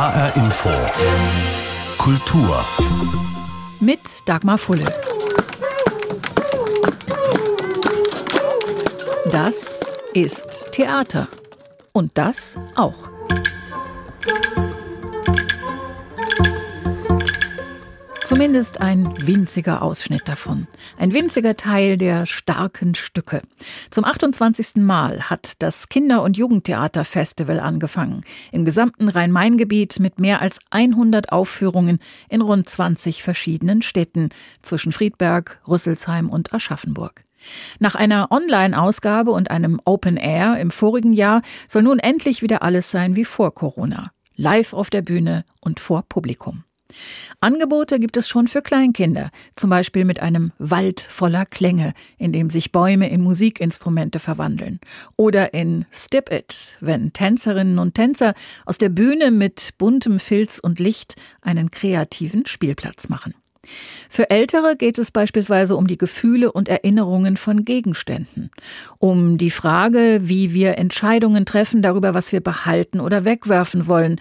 HR Info. Kultur. Mit Dagmar Fulle. Das ist Theater. Und das auch. Zumindest ein winziger Ausschnitt davon. Ein winziger Teil der starken Stücke. Zum 28. Mal hat das Kinder- und Jugendtheaterfestival angefangen. Im gesamten Rhein-Main-Gebiet mit mehr als 100 Aufführungen in rund 20 verschiedenen Städten zwischen Friedberg, Rüsselsheim und Aschaffenburg. Nach einer Online-Ausgabe und einem Open Air im vorigen Jahr soll nun endlich wieder alles sein wie vor Corona. Live auf der Bühne und vor Publikum. Angebote gibt es schon für Kleinkinder, zum Beispiel mit einem Wald voller Klänge, in dem sich Bäume in Musikinstrumente verwandeln. Oder in Stip It, wenn Tänzerinnen und Tänzer aus der Bühne mit buntem Filz und Licht einen kreativen Spielplatz machen. Für Ältere geht es beispielsweise um die Gefühle und Erinnerungen von Gegenständen, um die Frage, wie wir Entscheidungen treffen darüber, was wir behalten oder wegwerfen wollen,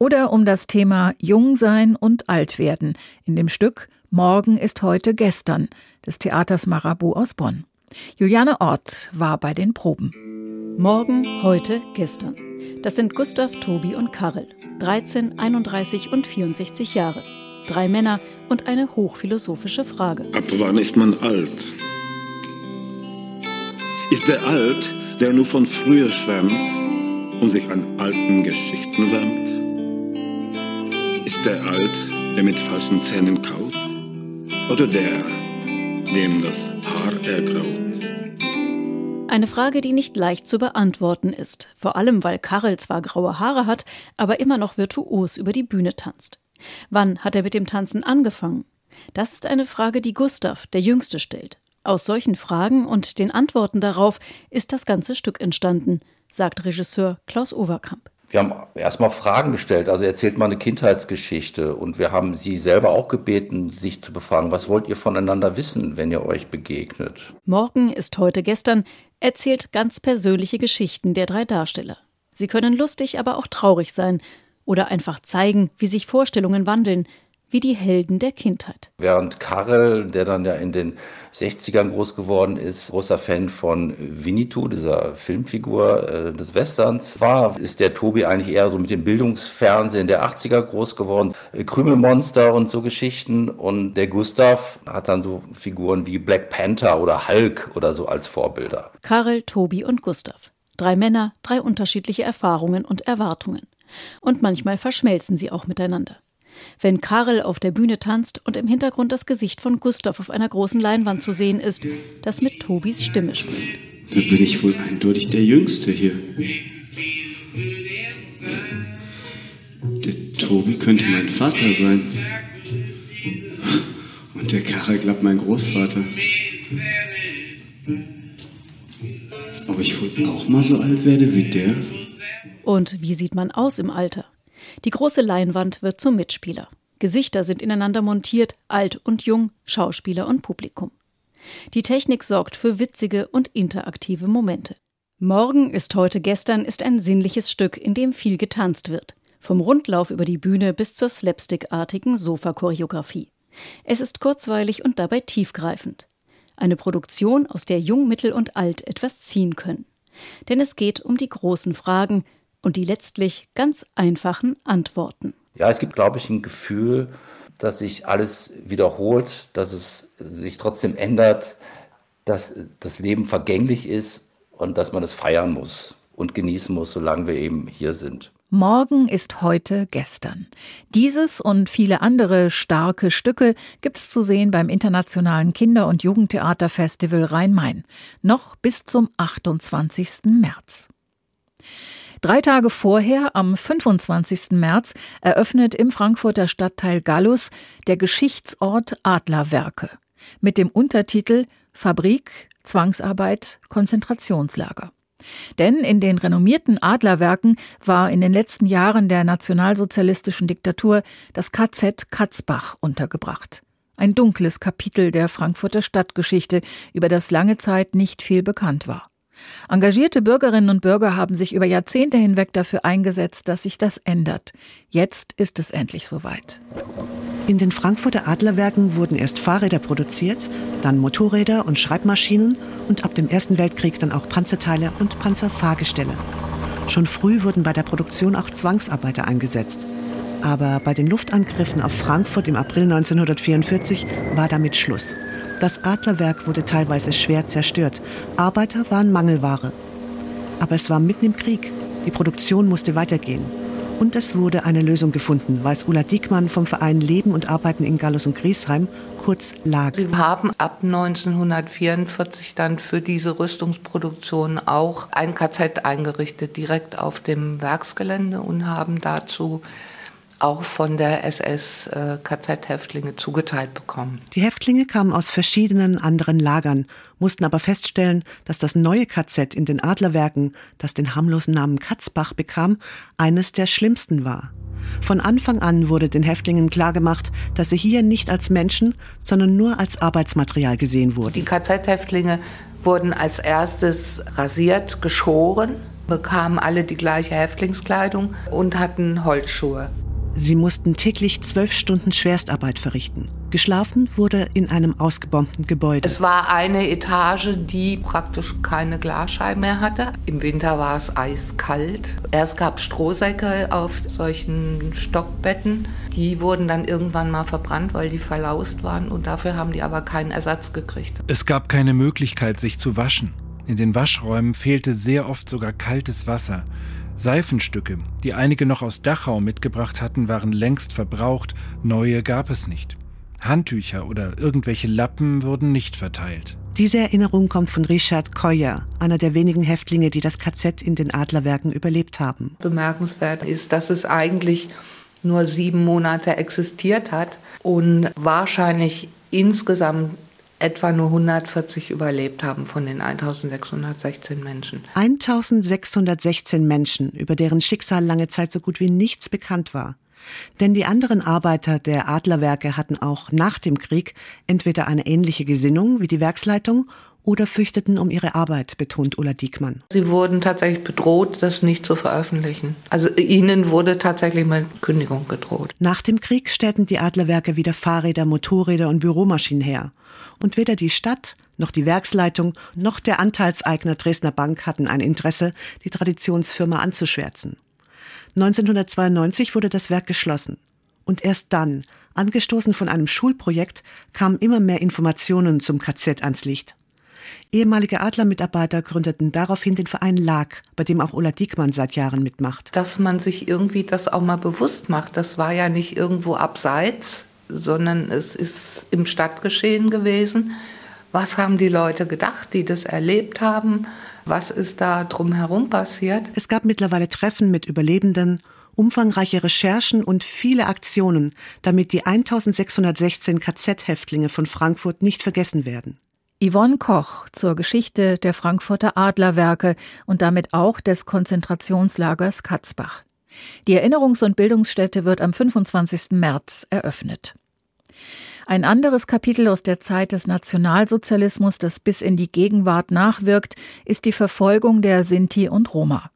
oder um das Thema Jungsein und Altwerden in dem Stück Morgen ist heute gestern des Theaters Marabu aus Bonn. Juliane Ort war bei den Proben. Morgen, heute, gestern. Das sind Gustav, Tobi und Karel, 13, 31 und 64 Jahre. Drei Männer und eine hochphilosophische Frage. Ab wann ist man alt? Ist der alt, der nur von früher schwärmt und sich an alten Geschichten wärmt? Ist der alt, der mit falschen Zähnen kaut? Oder der, dem das Haar ergraut? Eine Frage, die nicht leicht zu beantworten ist, vor allem weil Karel zwar graue Haare hat, aber immer noch virtuos über die Bühne tanzt. Wann hat er mit dem Tanzen angefangen? Das ist eine Frage, die Gustav, der Jüngste, stellt. Aus solchen Fragen und den Antworten darauf ist das ganze Stück entstanden, sagt Regisseur Klaus Overkamp wir haben erstmal Fragen gestellt. Also erzählt mal eine Kindheitsgeschichte und wir haben sie selber auch gebeten, sich zu befragen, was wollt ihr voneinander wissen, wenn ihr euch begegnet? Morgen ist heute gestern erzählt ganz persönliche Geschichten der drei Darsteller. Sie können lustig, aber auch traurig sein oder einfach zeigen, wie sich Vorstellungen wandeln, wie die Helden der Kindheit. Während Karel, der dann ja in den 60ern groß geworden ist, großer Fan von Winnetou, dieser Filmfigur äh, des Westerns war, ist der Tobi eigentlich eher so mit dem Bildungsfernsehen der 80er groß geworden. Krümelmonster und so Geschichten. Und der Gustav hat dann so Figuren wie Black Panther oder Hulk oder so als Vorbilder. Karel, Tobi und Gustav. Drei Männer, drei unterschiedliche Erfahrungen und Erwartungen. Und manchmal verschmelzen sie auch miteinander wenn Karel auf der Bühne tanzt und im Hintergrund das Gesicht von Gustav auf einer großen Leinwand zu sehen ist, das mit Tobis Stimme spricht. Da bin ich wohl eindeutig der Jüngste hier. Der Tobi könnte mein Vater sein. Und der Karel glaubt mein Großvater. Ob ich wohl auch mal so alt werde wie der? Und wie sieht man aus im Alter? Die große Leinwand wird zum Mitspieler. Gesichter sind ineinander montiert, alt und jung, Schauspieler und Publikum. Die Technik sorgt für witzige und interaktive Momente. Morgen ist heute gestern ist ein sinnliches Stück, in dem viel getanzt wird. Vom Rundlauf über die Bühne bis zur slapstickartigen Sofa-Choreografie. Es ist kurzweilig und dabei tiefgreifend. Eine Produktion, aus der Jung, Mittel und Alt etwas ziehen können. Denn es geht um die großen Fragen, und die letztlich ganz einfachen Antworten. Ja, es gibt, glaube ich, ein Gefühl, dass sich alles wiederholt, dass es sich trotzdem ändert, dass das Leben vergänglich ist und dass man es feiern muss und genießen muss, solange wir eben hier sind. Morgen ist heute gestern. Dieses und viele andere starke Stücke gibt's zu sehen beim Internationalen Kinder- und Jugendtheaterfestival Rhein-Main. Noch bis zum 28. März. Drei Tage vorher, am 25. März, eröffnet im Frankfurter Stadtteil Gallus der Geschichtsort Adlerwerke mit dem Untertitel Fabrik, Zwangsarbeit, Konzentrationslager. Denn in den renommierten Adlerwerken war in den letzten Jahren der nationalsozialistischen Diktatur das KZ Katzbach untergebracht. Ein dunkles Kapitel der Frankfurter Stadtgeschichte, über das lange Zeit nicht viel bekannt war. Engagierte Bürgerinnen und Bürger haben sich über Jahrzehnte hinweg dafür eingesetzt, dass sich das ändert. Jetzt ist es endlich soweit. In den Frankfurter Adlerwerken wurden erst Fahrräder produziert, dann Motorräder und Schreibmaschinen und ab dem Ersten Weltkrieg dann auch Panzerteile und Panzerfahrgestelle. Schon früh wurden bei der Produktion auch Zwangsarbeiter eingesetzt. Aber bei den Luftangriffen auf Frankfurt im April 1944 war damit Schluss. Das Adlerwerk wurde teilweise schwer zerstört. Arbeiter waren Mangelware. Aber es war mitten im Krieg. Die Produktion musste weitergehen. Und es wurde eine Lösung gefunden, weiß Ulla Diekmann vom Verein Leben und Arbeiten in Gallus und Griesheim, kurz LAG. Sie haben ab 1944 dann für diese Rüstungsproduktion auch ein KZ eingerichtet, direkt auf dem Werksgelände und haben dazu auch von der SS-KZ-Häftlinge zugeteilt bekommen. Die Häftlinge kamen aus verschiedenen anderen Lagern, mussten aber feststellen, dass das neue KZ in den Adlerwerken, das den harmlosen Namen Katzbach bekam, eines der schlimmsten war. Von Anfang an wurde den Häftlingen klargemacht, dass sie hier nicht als Menschen, sondern nur als Arbeitsmaterial gesehen wurden. Die KZ-Häftlinge wurden als erstes rasiert, geschoren, bekamen alle die gleiche Häftlingskleidung und hatten Holzschuhe. Sie mussten täglich zwölf Stunden Schwerstarbeit verrichten. Geschlafen wurde in einem ausgebombten Gebäude. Es war eine Etage, die praktisch keine Glasscheiben mehr hatte. Im Winter war es eiskalt. Erst gab es Strohsäcke auf solchen Stockbetten. Die wurden dann irgendwann mal verbrannt, weil die verlaust waren und dafür haben die aber keinen Ersatz gekriegt. Es gab keine Möglichkeit, sich zu waschen. In den Waschräumen fehlte sehr oft sogar kaltes Wasser. Seifenstücke, die einige noch aus Dachau mitgebracht hatten, waren längst verbraucht, neue gab es nicht. Handtücher oder irgendwelche Lappen wurden nicht verteilt. Diese Erinnerung kommt von Richard Koyer, einer der wenigen Häftlinge, die das KZ in den Adlerwerken überlebt haben. Bemerkenswert ist, dass es eigentlich nur sieben Monate existiert hat und wahrscheinlich insgesamt etwa nur 140 überlebt haben von den 1616 Menschen. 1616 Menschen, über deren Schicksal lange Zeit so gut wie nichts bekannt war. Denn die anderen Arbeiter der Adlerwerke hatten auch nach dem Krieg entweder eine ähnliche Gesinnung wie die Werksleitung oder fürchteten um ihre Arbeit, betont Ulla Diekmann. Sie wurden tatsächlich bedroht, das nicht zu veröffentlichen. Also ihnen wurde tatsächlich mit Kündigung gedroht. Nach dem Krieg stellten die Adlerwerke wieder Fahrräder, Motorräder und Büromaschinen her. Und weder die Stadt noch die Werksleitung noch der Anteilseigner Dresdner Bank hatten ein Interesse, die Traditionsfirma anzuschwärzen. 1992 wurde das Werk geschlossen. Und erst dann, angestoßen von einem Schulprojekt, kamen immer mehr Informationen zum KZ ans Licht. Ehemalige Adlermitarbeiter gründeten daraufhin den Verein LAG, bei dem auch Ulla Diekmann seit Jahren mitmacht. Dass man sich irgendwie das auch mal bewusst macht, das war ja nicht irgendwo abseits, sondern es ist im Stadtgeschehen gewesen. Was haben die Leute gedacht, die das erlebt haben? Was ist da drumherum passiert? Es gab mittlerweile Treffen mit Überlebenden, umfangreiche Recherchen und viele Aktionen, damit die 1616 KZ-Häftlinge von Frankfurt nicht vergessen werden. Yvonne Koch zur Geschichte der Frankfurter Adlerwerke und damit auch des Konzentrationslagers Katzbach. Die Erinnerungs- und Bildungsstätte wird am 25. März eröffnet. Ein anderes Kapitel aus der Zeit des Nationalsozialismus, das bis in die Gegenwart nachwirkt, ist die Verfolgung der Sinti und Roma.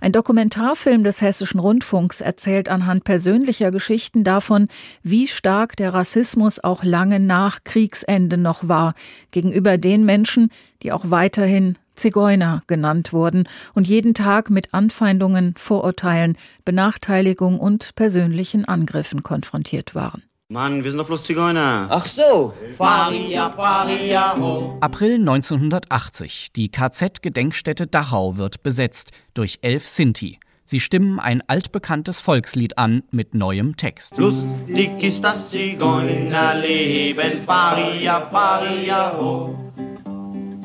Ein Dokumentarfilm des Hessischen Rundfunks erzählt anhand persönlicher Geschichten davon, wie stark der Rassismus auch lange nach Kriegsende noch war gegenüber den Menschen, die auch weiterhin Zigeuner genannt wurden und jeden Tag mit Anfeindungen, Vorurteilen, Benachteiligung und persönlichen Angriffen konfrontiert waren. Mann, wir sind doch bloß Zigeuner. Ach so. Faria, Faria, ho. April 1980. Die KZ-Gedenkstätte Dachau wird besetzt durch elf Sinti. Sie stimmen ein altbekanntes Volkslied an mit neuem Text. Lustig ist das Zigeunerleben. Faria, Faria, ho.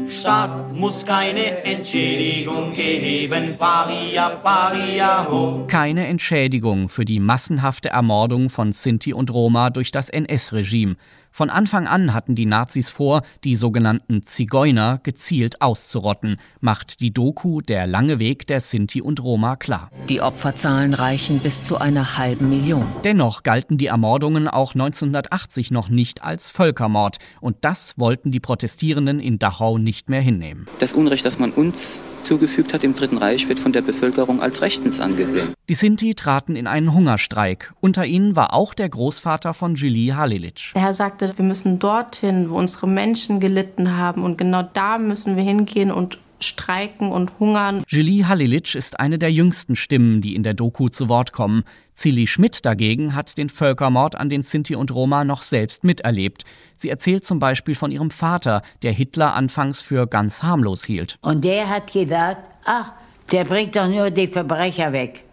Staat muss keine Entschädigung geben. Faria, Faria, ho. Keine Entschädigung für die massenhafte Ermordung von Sinti und Roma durch das NS-Regime. Von Anfang an hatten die Nazis vor, die sogenannten Zigeuner gezielt auszurotten, macht die Doku Der lange Weg der Sinti und Roma klar. Die Opferzahlen reichen bis zu einer halben Million. Dennoch galten die Ermordungen auch 1980 noch nicht als Völkermord und das wollten die Protestierenden in Dachau nicht mehr hinnehmen. Das Unrecht, das man uns zugefügt hat im Dritten Reich, wird von der Bevölkerung als rechtens angesehen. Die Sinti traten in einen Hungerstreik. Unter ihnen war auch der Großvater von Julie Halilic. Er sagte, wir müssen dorthin, wo unsere Menschen gelitten haben. Und genau da müssen wir hingehen und streiken und hungern. Julie Halilic ist eine der jüngsten Stimmen, die in der Doku zu Wort kommen. Zilli Schmidt dagegen hat den Völkermord an den Sinti und Roma noch selbst miterlebt. Sie erzählt zum Beispiel von ihrem Vater, der Hitler anfangs für ganz harmlos hielt. Und der hat gesagt, ach, der bringt doch nur die Verbrecher weg.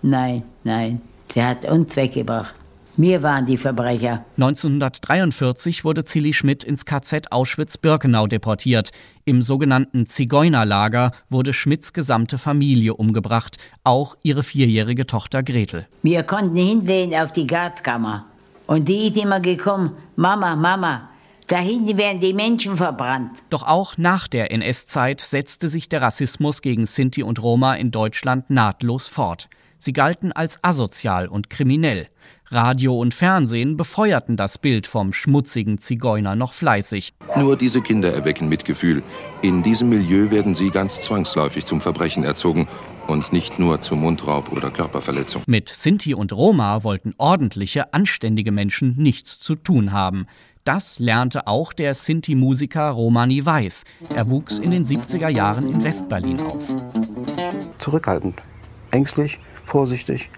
Nein, nein, der hat uns weggebracht. Wir waren die Verbrecher. 1943 wurde Zilli Schmidt ins KZ Auschwitz-Birkenau deportiert. Im sogenannten Zigeunerlager wurde Schmidts gesamte Familie umgebracht, auch ihre vierjährige Tochter Gretel. Wir konnten hinsehen auf die Gaskammer. Und die ist immer gekommen, Mama, Mama, da hinten werden die Menschen verbrannt. Doch auch nach der NS-Zeit setzte sich der Rassismus gegen Sinti und Roma in Deutschland nahtlos fort. Sie galten als asozial und kriminell. Radio und Fernsehen befeuerten das Bild vom schmutzigen Zigeuner noch fleißig. Nur diese Kinder erwecken Mitgefühl. In diesem Milieu werden sie ganz zwangsläufig zum Verbrechen erzogen und nicht nur zu Mundraub oder Körperverletzung. Mit Sinti und Roma wollten ordentliche, anständige Menschen nichts zu tun haben. Das lernte auch der Sinti-Musiker Romani Weiß. Er wuchs in den 70er Jahren in Westberlin auf. Zurückhaltend, ängstlich, vorsichtig,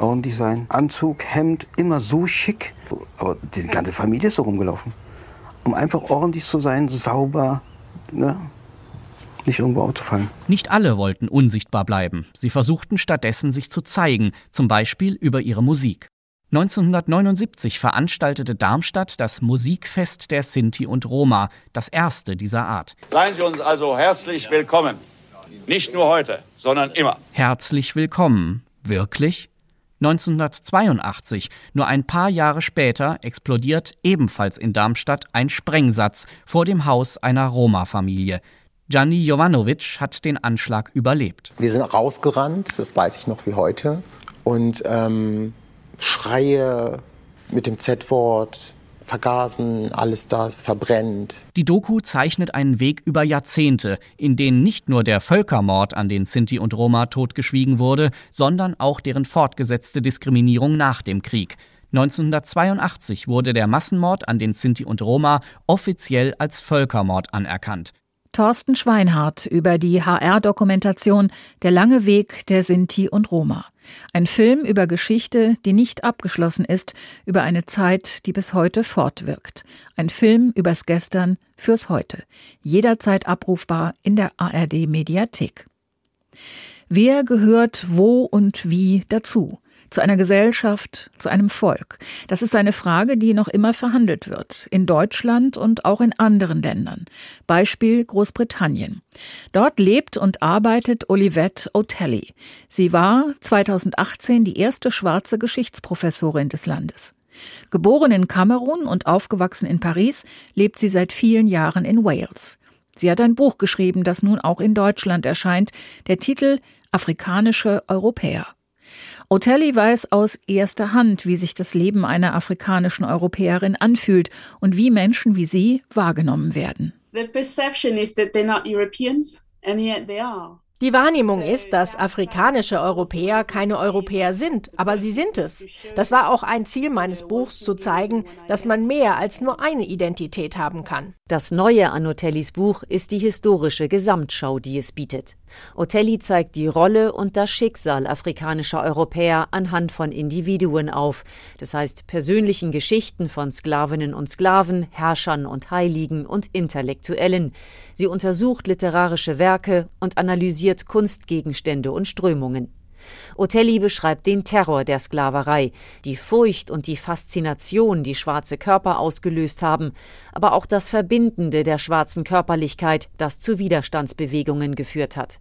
ordentlich sein. Anzug, Hemd, immer so schick. Aber die ganze Familie ist so rumgelaufen. Um einfach ordentlich zu sein, sauber, ne? nicht irgendwo aufzufallen. Nicht alle wollten unsichtbar bleiben. Sie versuchten stattdessen, sich zu zeigen, zum Beispiel über ihre Musik. 1979 veranstaltete Darmstadt das Musikfest der Sinti und Roma, das erste dieser Art. Seien Sie uns also herzlich willkommen. Nicht nur heute, sondern immer. Herzlich willkommen. Wirklich? 1982, nur ein paar Jahre später, explodiert ebenfalls in Darmstadt ein Sprengsatz vor dem Haus einer Roma-Familie. Gianni Jovanovic hat den Anschlag überlebt. Wir sind rausgerannt, das weiß ich noch wie heute. Und ähm, Schreie mit dem Z-Wort, vergasen, alles das, verbrennt. Die Doku zeichnet einen Weg über Jahrzehnte, in denen nicht nur der Völkermord an den Sinti und Roma totgeschwiegen wurde, sondern auch deren fortgesetzte Diskriminierung nach dem Krieg. 1982 wurde der Massenmord an den Sinti und Roma offiziell als Völkermord anerkannt. Thorsten Schweinhardt über die HR-Dokumentation Der lange Weg der Sinti und Roma. Ein Film über Geschichte, die nicht abgeschlossen ist, über eine Zeit, die bis heute fortwirkt. Ein Film übers Gestern fürs Heute. Jederzeit abrufbar in der ARD Mediathek. Wer gehört wo und wie dazu? Zu einer Gesellschaft, zu einem Volk? Das ist eine Frage, die noch immer verhandelt wird, in Deutschland und auch in anderen Ländern. Beispiel Großbritannien. Dort lebt und arbeitet Olivette O'Telly. Sie war 2018 die erste schwarze Geschichtsprofessorin des Landes. Geboren in Kamerun und aufgewachsen in Paris, lebt sie seit vielen Jahren in Wales. Sie hat ein Buch geschrieben, das nun auch in Deutschland erscheint. Der Titel Afrikanische Europäer. Otelli weiß aus erster Hand, wie sich das Leben einer afrikanischen Europäerin anfühlt und wie Menschen wie sie wahrgenommen werden. The perception is that they're not Europeans and yet they are. Die Wahrnehmung ist, dass afrikanische Europäer keine Europäer sind, aber sie sind es. Das war auch ein Ziel meines Buchs, zu zeigen, dass man mehr als nur eine Identität haben kann. Das Neue an Otellis Buch ist die historische Gesamtschau, die es bietet. Otelli zeigt die Rolle und das Schicksal afrikanischer Europäer anhand von Individuen auf, das heißt persönlichen Geschichten von Sklavinnen und Sklaven, Herrschern und Heiligen und Intellektuellen. Sie untersucht literarische Werke und analysiert Kunstgegenstände und Strömungen. Otelli beschreibt den Terror der Sklaverei, die Furcht und die Faszination, die schwarze Körper ausgelöst haben, aber auch das Verbindende der schwarzen Körperlichkeit, das zu Widerstandsbewegungen geführt hat.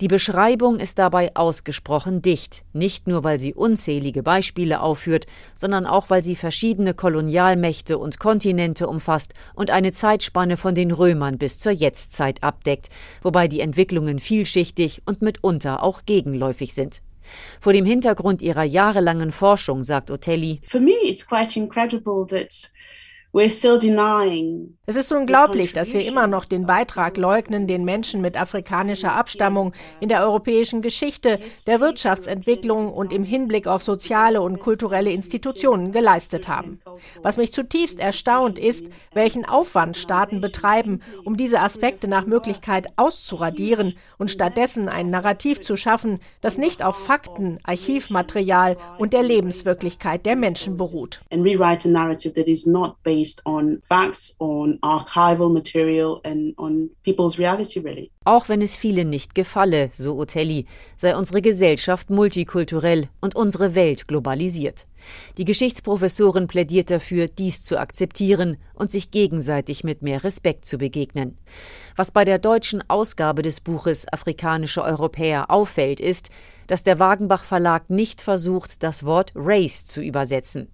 Die Beschreibung ist dabei ausgesprochen dicht, nicht nur weil sie unzählige Beispiele aufführt, sondern auch weil sie verschiedene Kolonialmächte und Kontinente umfasst und eine Zeitspanne von den Römern bis zur Jetztzeit abdeckt, wobei die Entwicklungen vielschichtig und mitunter auch gegenläufig sind. Vor dem Hintergrund ihrer jahrelangen Forschung, sagt Otelli, For me it's quite incredible that es ist unglaublich, dass wir immer noch den Beitrag leugnen, den Menschen mit afrikanischer Abstammung in der europäischen Geschichte, der Wirtschaftsentwicklung und im Hinblick auf soziale und kulturelle Institutionen geleistet haben. Was mich zutiefst erstaunt ist, welchen Aufwand Staaten betreiben, um diese Aspekte nach Möglichkeit auszuradieren und stattdessen ein Narrativ zu schaffen, das nicht auf Fakten, Archivmaterial und der Lebenswirklichkeit der Menschen beruht. Based on facts, on archival material and on people's reality really. Auch wenn es vielen nicht gefalle, so Otelli, sei unsere Gesellschaft multikulturell und unsere Welt globalisiert. Die Geschichtsprofessorin plädiert dafür, dies zu akzeptieren und sich gegenseitig mit mehr Respekt zu begegnen. Was bei der deutschen Ausgabe des Buches Afrikanische Europäer auffällt, ist, dass der Wagenbach Verlag nicht versucht, das Wort Race zu übersetzen.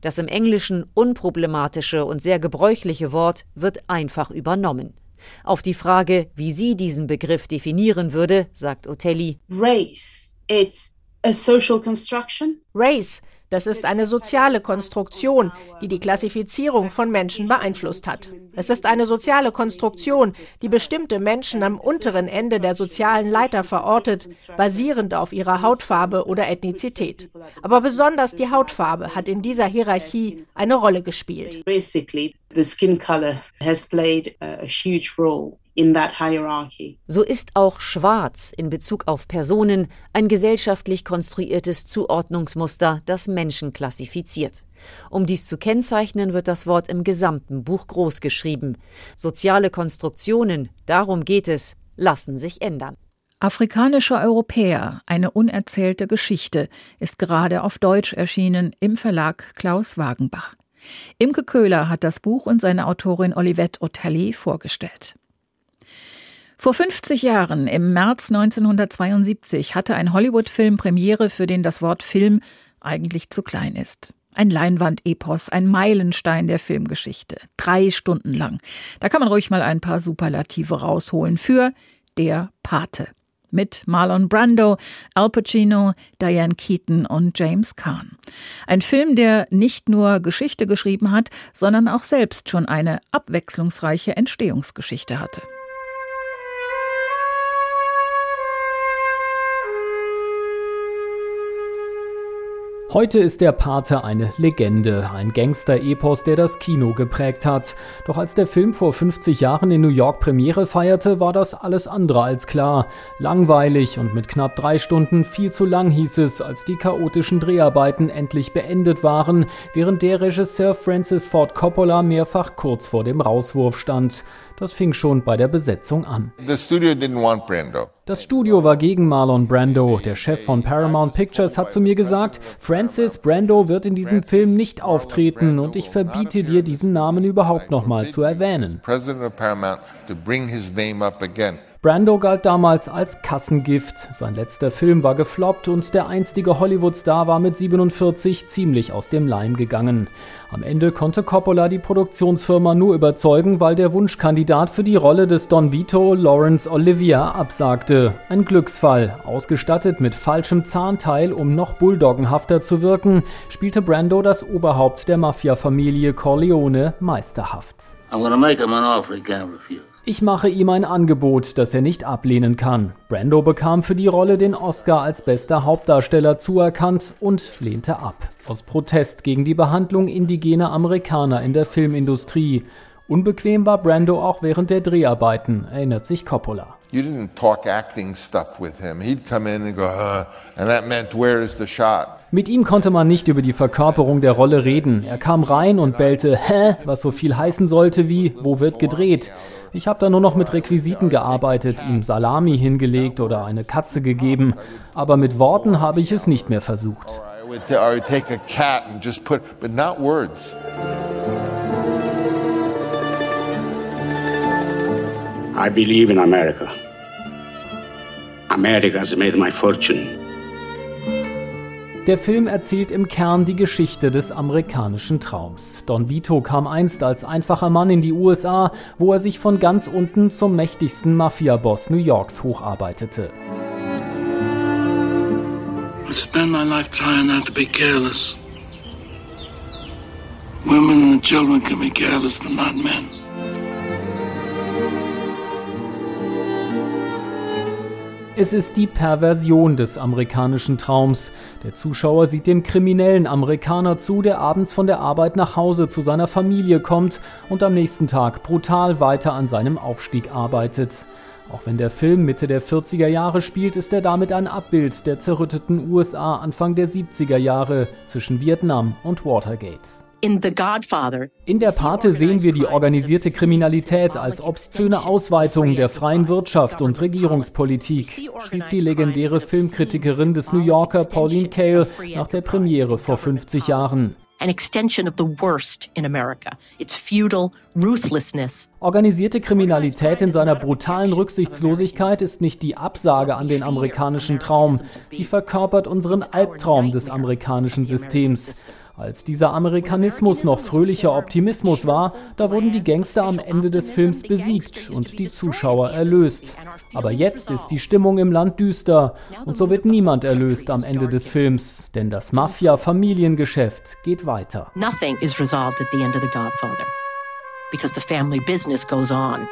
Das im Englischen unproblematische und sehr gebräuchliche Wort wird einfach übernommen. Auf die Frage, wie sie diesen Begriff definieren würde, sagt Otelli: Race, it's a social construction. Race das ist eine soziale Konstruktion, die die Klassifizierung von Menschen beeinflusst hat. Es ist eine soziale Konstruktion, die bestimmte Menschen am unteren Ende der sozialen Leiter verortet, basierend auf ihrer Hautfarbe oder Ethnizität. Aber besonders die Hautfarbe hat in dieser Hierarchie eine Rolle gespielt. Basically, the skin color has played a huge role in that hierarchy. So ist auch Schwarz in Bezug auf Personen ein gesellschaftlich konstruiertes Zuordnungsmuster, das Menschen klassifiziert. Um dies zu kennzeichnen, wird das Wort im gesamten Buch groß geschrieben. Soziale Konstruktionen, darum geht es, lassen sich ändern. Afrikanische Europäer, eine unerzählte Geschichte, ist gerade auf Deutsch erschienen im Verlag Klaus Wagenbach. Imke Köhler hat das Buch und seine Autorin Olivette Otelli vorgestellt. Vor 50 Jahren, im März 1972, hatte ein Hollywood-Film Premiere, für den das Wort Film eigentlich zu klein ist. Ein Leinwand-Epos, ein Meilenstein der Filmgeschichte. Drei Stunden lang. Da kann man ruhig mal ein paar Superlative rausholen für Der Pate. Mit Marlon Brando, Al Pacino, Diane Keaton und James Caan. Ein Film, der nicht nur Geschichte geschrieben hat, sondern auch selbst schon eine abwechslungsreiche Entstehungsgeschichte hatte. Heute ist der Pate eine Legende, ein Gangster-Epos, der das Kino geprägt hat. Doch als der Film vor 50 Jahren in New York Premiere feierte, war das alles andere als klar. Langweilig und mit knapp drei Stunden viel zu lang hieß es, als die chaotischen Dreharbeiten endlich beendet waren, während der Regisseur Francis Ford Coppola mehrfach kurz vor dem Rauswurf stand. Das fing schon bei der Besetzung an. Das Studio war gegen Marlon Brando. Der Chef von Paramount Pictures hat zu mir gesagt, Francis Brando wird in diesem Film nicht auftreten und ich verbiete dir, diesen Namen überhaupt nochmal zu erwähnen. Brando galt damals als Kassengift. Sein letzter Film war gefloppt und der einstige Hollywood-Star war mit 47 ziemlich aus dem Leim gegangen. Am Ende konnte Coppola die Produktionsfirma nur überzeugen, weil der Wunschkandidat für die Rolle des Don Vito, Lawrence Olivier, absagte. Ein Glücksfall. Ausgestattet mit falschem Zahnteil, um noch bulldoggenhafter zu wirken, spielte Brando das Oberhaupt der Mafia-Familie Corleone meisterhaft. I'm gonna make him an offer he can't refuse. Ich mache ihm ein Angebot, das er nicht ablehnen kann. Brando bekam für die Rolle den Oscar als bester Hauptdarsteller zuerkannt und lehnte ab. Aus Protest gegen die Behandlung indigener Amerikaner in der Filmindustrie. Unbequem war Brando auch während der Dreharbeiten, erinnert sich Coppola. You didn't talk acting stuff with him. He'd come in and go, huh, and that meant where is the shot? Mit ihm konnte man nicht über die Verkörperung der Rolle reden. Er kam rein und bellte, hä, was so viel heißen sollte wie, wo wird gedreht? Ich habe da nur noch mit Requisiten gearbeitet, ihm Salami hingelegt oder eine Katze gegeben, aber mit Worten habe ich es nicht mehr versucht. I believe in America. America's made my fortune. Der Film erzählt im Kern die Geschichte des amerikanischen Traums. Don Vito kam einst als einfacher Mann in die USA, wo er sich von ganz unten zum mächtigsten Mafia-Boss New Yorks hocharbeitete. I spend my life trying not to be careless. Women and children can be careless, but not men. Es ist die Perversion des amerikanischen Traums. Der Zuschauer sieht dem kriminellen Amerikaner zu, der abends von der Arbeit nach Hause zu seiner Familie kommt und am nächsten Tag brutal weiter an seinem Aufstieg arbeitet. Auch wenn der Film Mitte der 40er Jahre spielt, ist er damit ein Abbild der zerrütteten USA Anfang der 70er Jahre zwischen Vietnam und Watergate. In der Pate sehen wir die organisierte Kriminalität als obszöne Ausweitung der freien Wirtschaft und Regierungspolitik, schrieb die legendäre Filmkritikerin des New Yorker Pauline Kael nach der Premiere vor 50 Jahren. Organisierte Kriminalität in seiner brutalen Rücksichtslosigkeit ist nicht die Absage an den amerikanischen Traum. Sie verkörpert unseren Albtraum des amerikanischen Systems. Als dieser Amerikanismus noch fröhlicher Optimismus war, da wurden die Gangster am Ende des Films besiegt und die Zuschauer erlöst. Aber jetzt ist die Stimmung im Land düster und so wird niemand erlöst am Ende des Films, denn das Mafia-Familiengeschäft geht weiter. Nothing is resolved at the end of The Godfather because the family business goes on.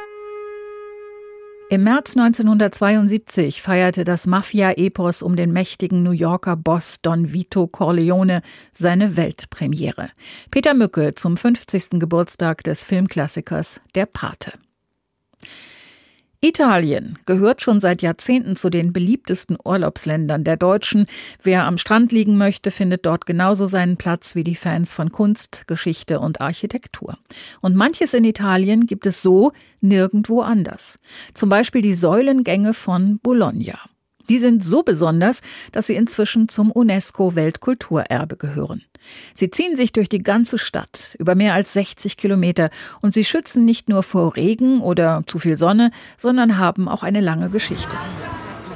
Im März 1972 feierte das Mafia-Epos um den mächtigen New Yorker Boss Don Vito Corleone seine Weltpremiere. Peter Mücke zum 50. Geburtstag des Filmklassikers Der Pate. Italien gehört schon seit Jahrzehnten zu den beliebtesten Urlaubsländern der Deutschen. Wer am Strand liegen möchte, findet dort genauso seinen Platz wie die Fans von Kunst, Geschichte und Architektur. Und manches in Italien gibt es so nirgendwo anders. Zum Beispiel die Säulengänge von Bologna. Die sind so besonders, dass sie inzwischen zum UNESCO-Weltkulturerbe gehören. Sie ziehen sich durch die ganze Stadt über mehr als 60 Kilometer und sie schützen nicht nur vor Regen oder zu viel Sonne, sondern haben auch eine lange Geschichte.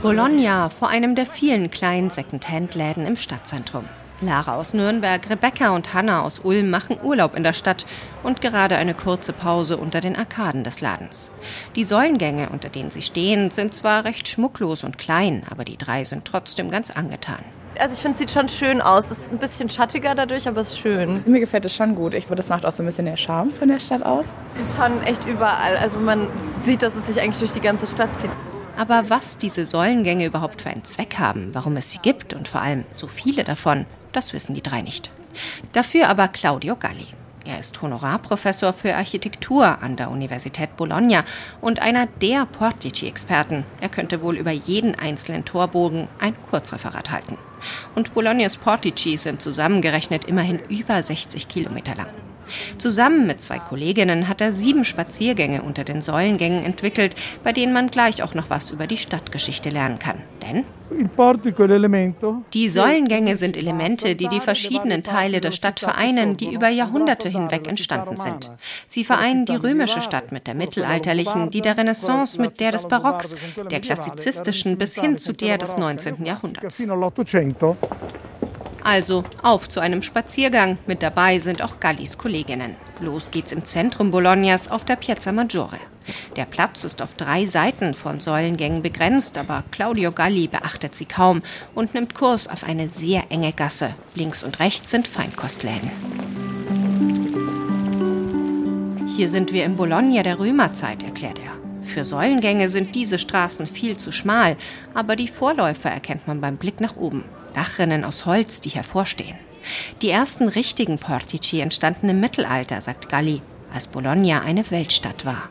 Bologna vor einem der vielen kleinen Secondhand-Läden im Stadtzentrum. Lara aus Nürnberg, Rebecca und Hanna aus Ulm machen Urlaub in der Stadt und gerade eine kurze Pause unter den Arkaden des Ladens. Die Säulengänge, unter denen sie stehen, sind zwar recht schmucklos und klein, aber die drei sind trotzdem ganz angetan. Also ich finde, es sieht schon schön aus. Es ist ein bisschen schattiger dadurch, aber es ist schön. Mir gefällt es schon gut. Ich finde, das macht auch so ein bisschen den Charme von der Stadt aus. Es ist schon echt überall. Also man sieht, dass es sich eigentlich durch die ganze Stadt zieht. Aber was diese Säulengänge überhaupt für einen Zweck haben, warum es sie gibt und vor allem so viele davon, das wissen die drei nicht. Dafür aber Claudio Galli. Er ist Honorarprofessor für Architektur an der Universität Bologna und einer der Portici-Experten. Er könnte wohl über jeden einzelnen Torbogen ein Kurzreferat halten. Und Bolognas Portici sind zusammengerechnet immerhin über 60 Kilometer lang. Zusammen mit zwei Kolleginnen hat er sieben Spaziergänge unter den Säulengängen entwickelt, bei denen man gleich auch noch was über die Stadtgeschichte lernen kann. Denn die Säulengänge sind Elemente, die die verschiedenen Teile der Stadt vereinen, die über Jahrhunderte hinweg entstanden sind. Sie vereinen die römische Stadt mit der mittelalterlichen, die der Renaissance mit der des Barocks, der klassizistischen bis hin zu der des 19. Jahrhunderts. Also auf zu einem Spaziergang. Mit dabei sind auch Gallis Kolleginnen. Los geht's im Zentrum Bolognas auf der Piazza Maggiore. Der Platz ist auf drei Seiten von Säulengängen begrenzt, aber Claudio Galli beachtet sie kaum und nimmt Kurs auf eine sehr enge Gasse. Links und rechts sind Feinkostläden. Hier sind wir im Bologna der Römerzeit, erklärt er. Für Säulengänge sind diese Straßen viel zu schmal, aber die Vorläufer erkennt man beim Blick nach oben. Dachrinnen aus Holz, die hervorstehen. Die ersten richtigen Portici entstanden im Mittelalter, sagt Galli, als Bologna eine Weltstadt war.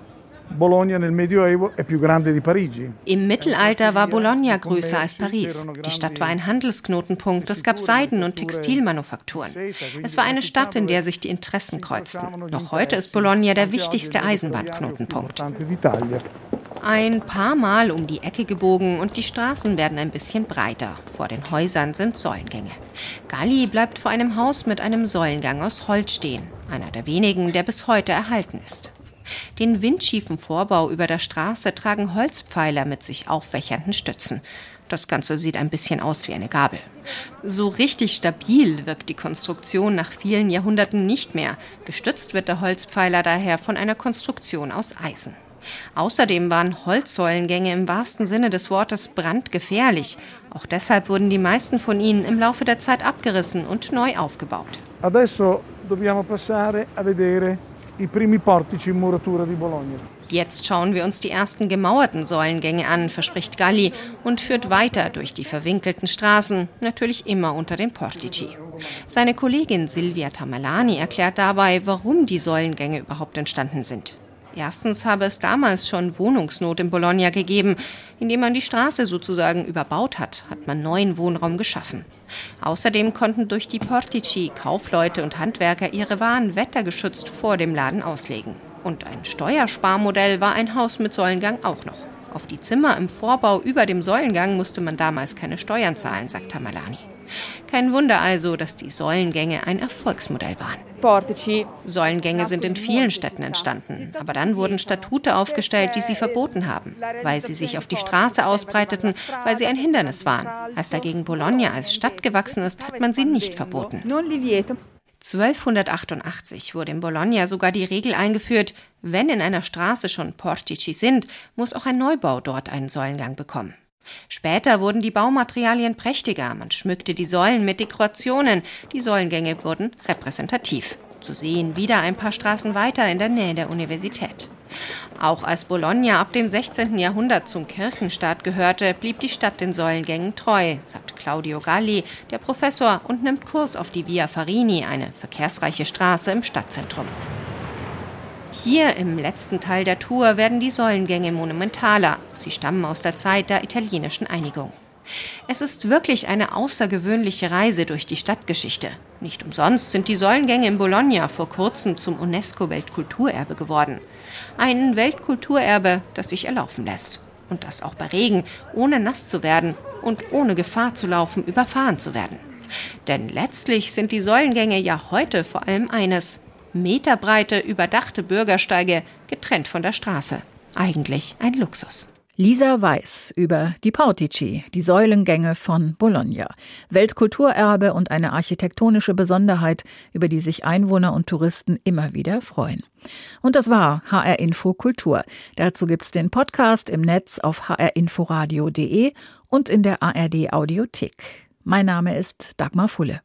Im Mittelalter war Bologna größer als Paris. Die Stadt war ein Handelsknotenpunkt. Es gab Seiden- und Textilmanufakturen. Es war eine Stadt, in der sich die Interessen kreuzten. Noch heute ist Bologna der wichtigste Eisenbahnknotenpunkt. Ein paar Mal um die Ecke gebogen und die Straßen werden ein bisschen breiter. Vor den Häusern sind Säulengänge. Galli bleibt vor einem Haus mit einem Säulengang aus Holz stehen. Einer der wenigen, der bis heute erhalten ist. Den windschiefen Vorbau über der Straße tragen Holzpfeiler mit sich aufwächernden Stützen. Das Ganze sieht ein bisschen aus wie eine Gabel. So richtig stabil wirkt die Konstruktion nach vielen Jahrhunderten nicht mehr. Gestützt wird der Holzpfeiler daher von einer Konstruktion aus Eisen. Außerdem waren Holzsäulengänge im wahrsten Sinne des Wortes brandgefährlich. Auch deshalb wurden die meisten von ihnen im Laufe der Zeit abgerissen und neu aufgebaut. Adesso dobbiamo passare a vedere i primi portici in muratura di Bologna. Jetzt schauen wir uns die ersten gemauerten Säulengänge an, verspricht Galli und führt weiter durch die verwinkelten Straßen, natürlich immer unter den Portici. Seine Kollegin Silvia Tamalani erklärt dabei, warum die Säulengänge überhaupt entstanden sind. Erstens habe es damals schon Wohnungsnot in Bologna gegeben. Indem man die Straße sozusagen überbaut hat, hat man neuen Wohnraum geschaffen. Außerdem konnten durch die Portici Kaufleute und Handwerker ihre Waren wettergeschützt vor dem Laden auslegen. Und ein Steuersparmodell war ein Haus mit Säulengang auch noch. Auf die Zimmer im Vorbau über dem Säulengang musste man damals keine Steuern zahlen, sagt Tamalani. Kein Wunder also, dass die Säulengänge ein Erfolgsmodell waren. Säulengänge sind in vielen Städten entstanden, aber dann wurden Statute aufgestellt, die sie verboten haben, weil sie sich auf die Straße ausbreiteten, weil sie ein Hindernis waren. Als dagegen Bologna als Stadt gewachsen ist, hat man sie nicht verboten. 1288 wurde in Bologna sogar die Regel eingeführt, wenn in einer Straße schon Portici sind, muss auch ein Neubau dort einen Säulengang bekommen. Später wurden die Baumaterialien prächtiger, man schmückte die Säulen mit Dekorationen, die Säulengänge wurden repräsentativ. Zu sehen wieder ein paar Straßen weiter in der Nähe der Universität. Auch als Bologna ab dem 16. Jahrhundert zum Kirchenstaat gehörte, blieb die Stadt den Säulengängen treu, sagt Claudio Galli, der Professor, und nimmt Kurs auf die Via Farini, eine verkehrsreiche Straße im Stadtzentrum. Hier im letzten Teil der Tour werden die Säulengänge monumentaler. Sie stammen aus der Zeit der italienischen Einigung. Es ist wirklich eine außergewöhnliche Reise durch die Stadtgeschichte. Nicht umsonst sind die Säulengänge in Bologna vor kurzem zum UNESCO-Weltkulturerbe geworden. Ein Weltkulturerbe, das sich erlaufen lässt. Und das auch bei Regen, ohne nass zu werden und ohne Gefahr zu laufen, überfahren zu werden. Denn letztlich sind die Säulengänge ja heute vor allem eines, meterbreite, überdachte Bürgersteige, getrennt von der Straße. Eigentlich ein Luxus. Lisa Weiß über die Portici, die Säulengänge von Bologna. Weltkulturerbe und eine architektonische Besonderheit, über die sich Einwohner und Touristen immer wieder freuen. Und das war HR Info Kultur. Dazu gibt's den Podcast im Netz auf hrinforadio.de und in der ARD Audiothek. Mein Name ist Dagmar Fulle.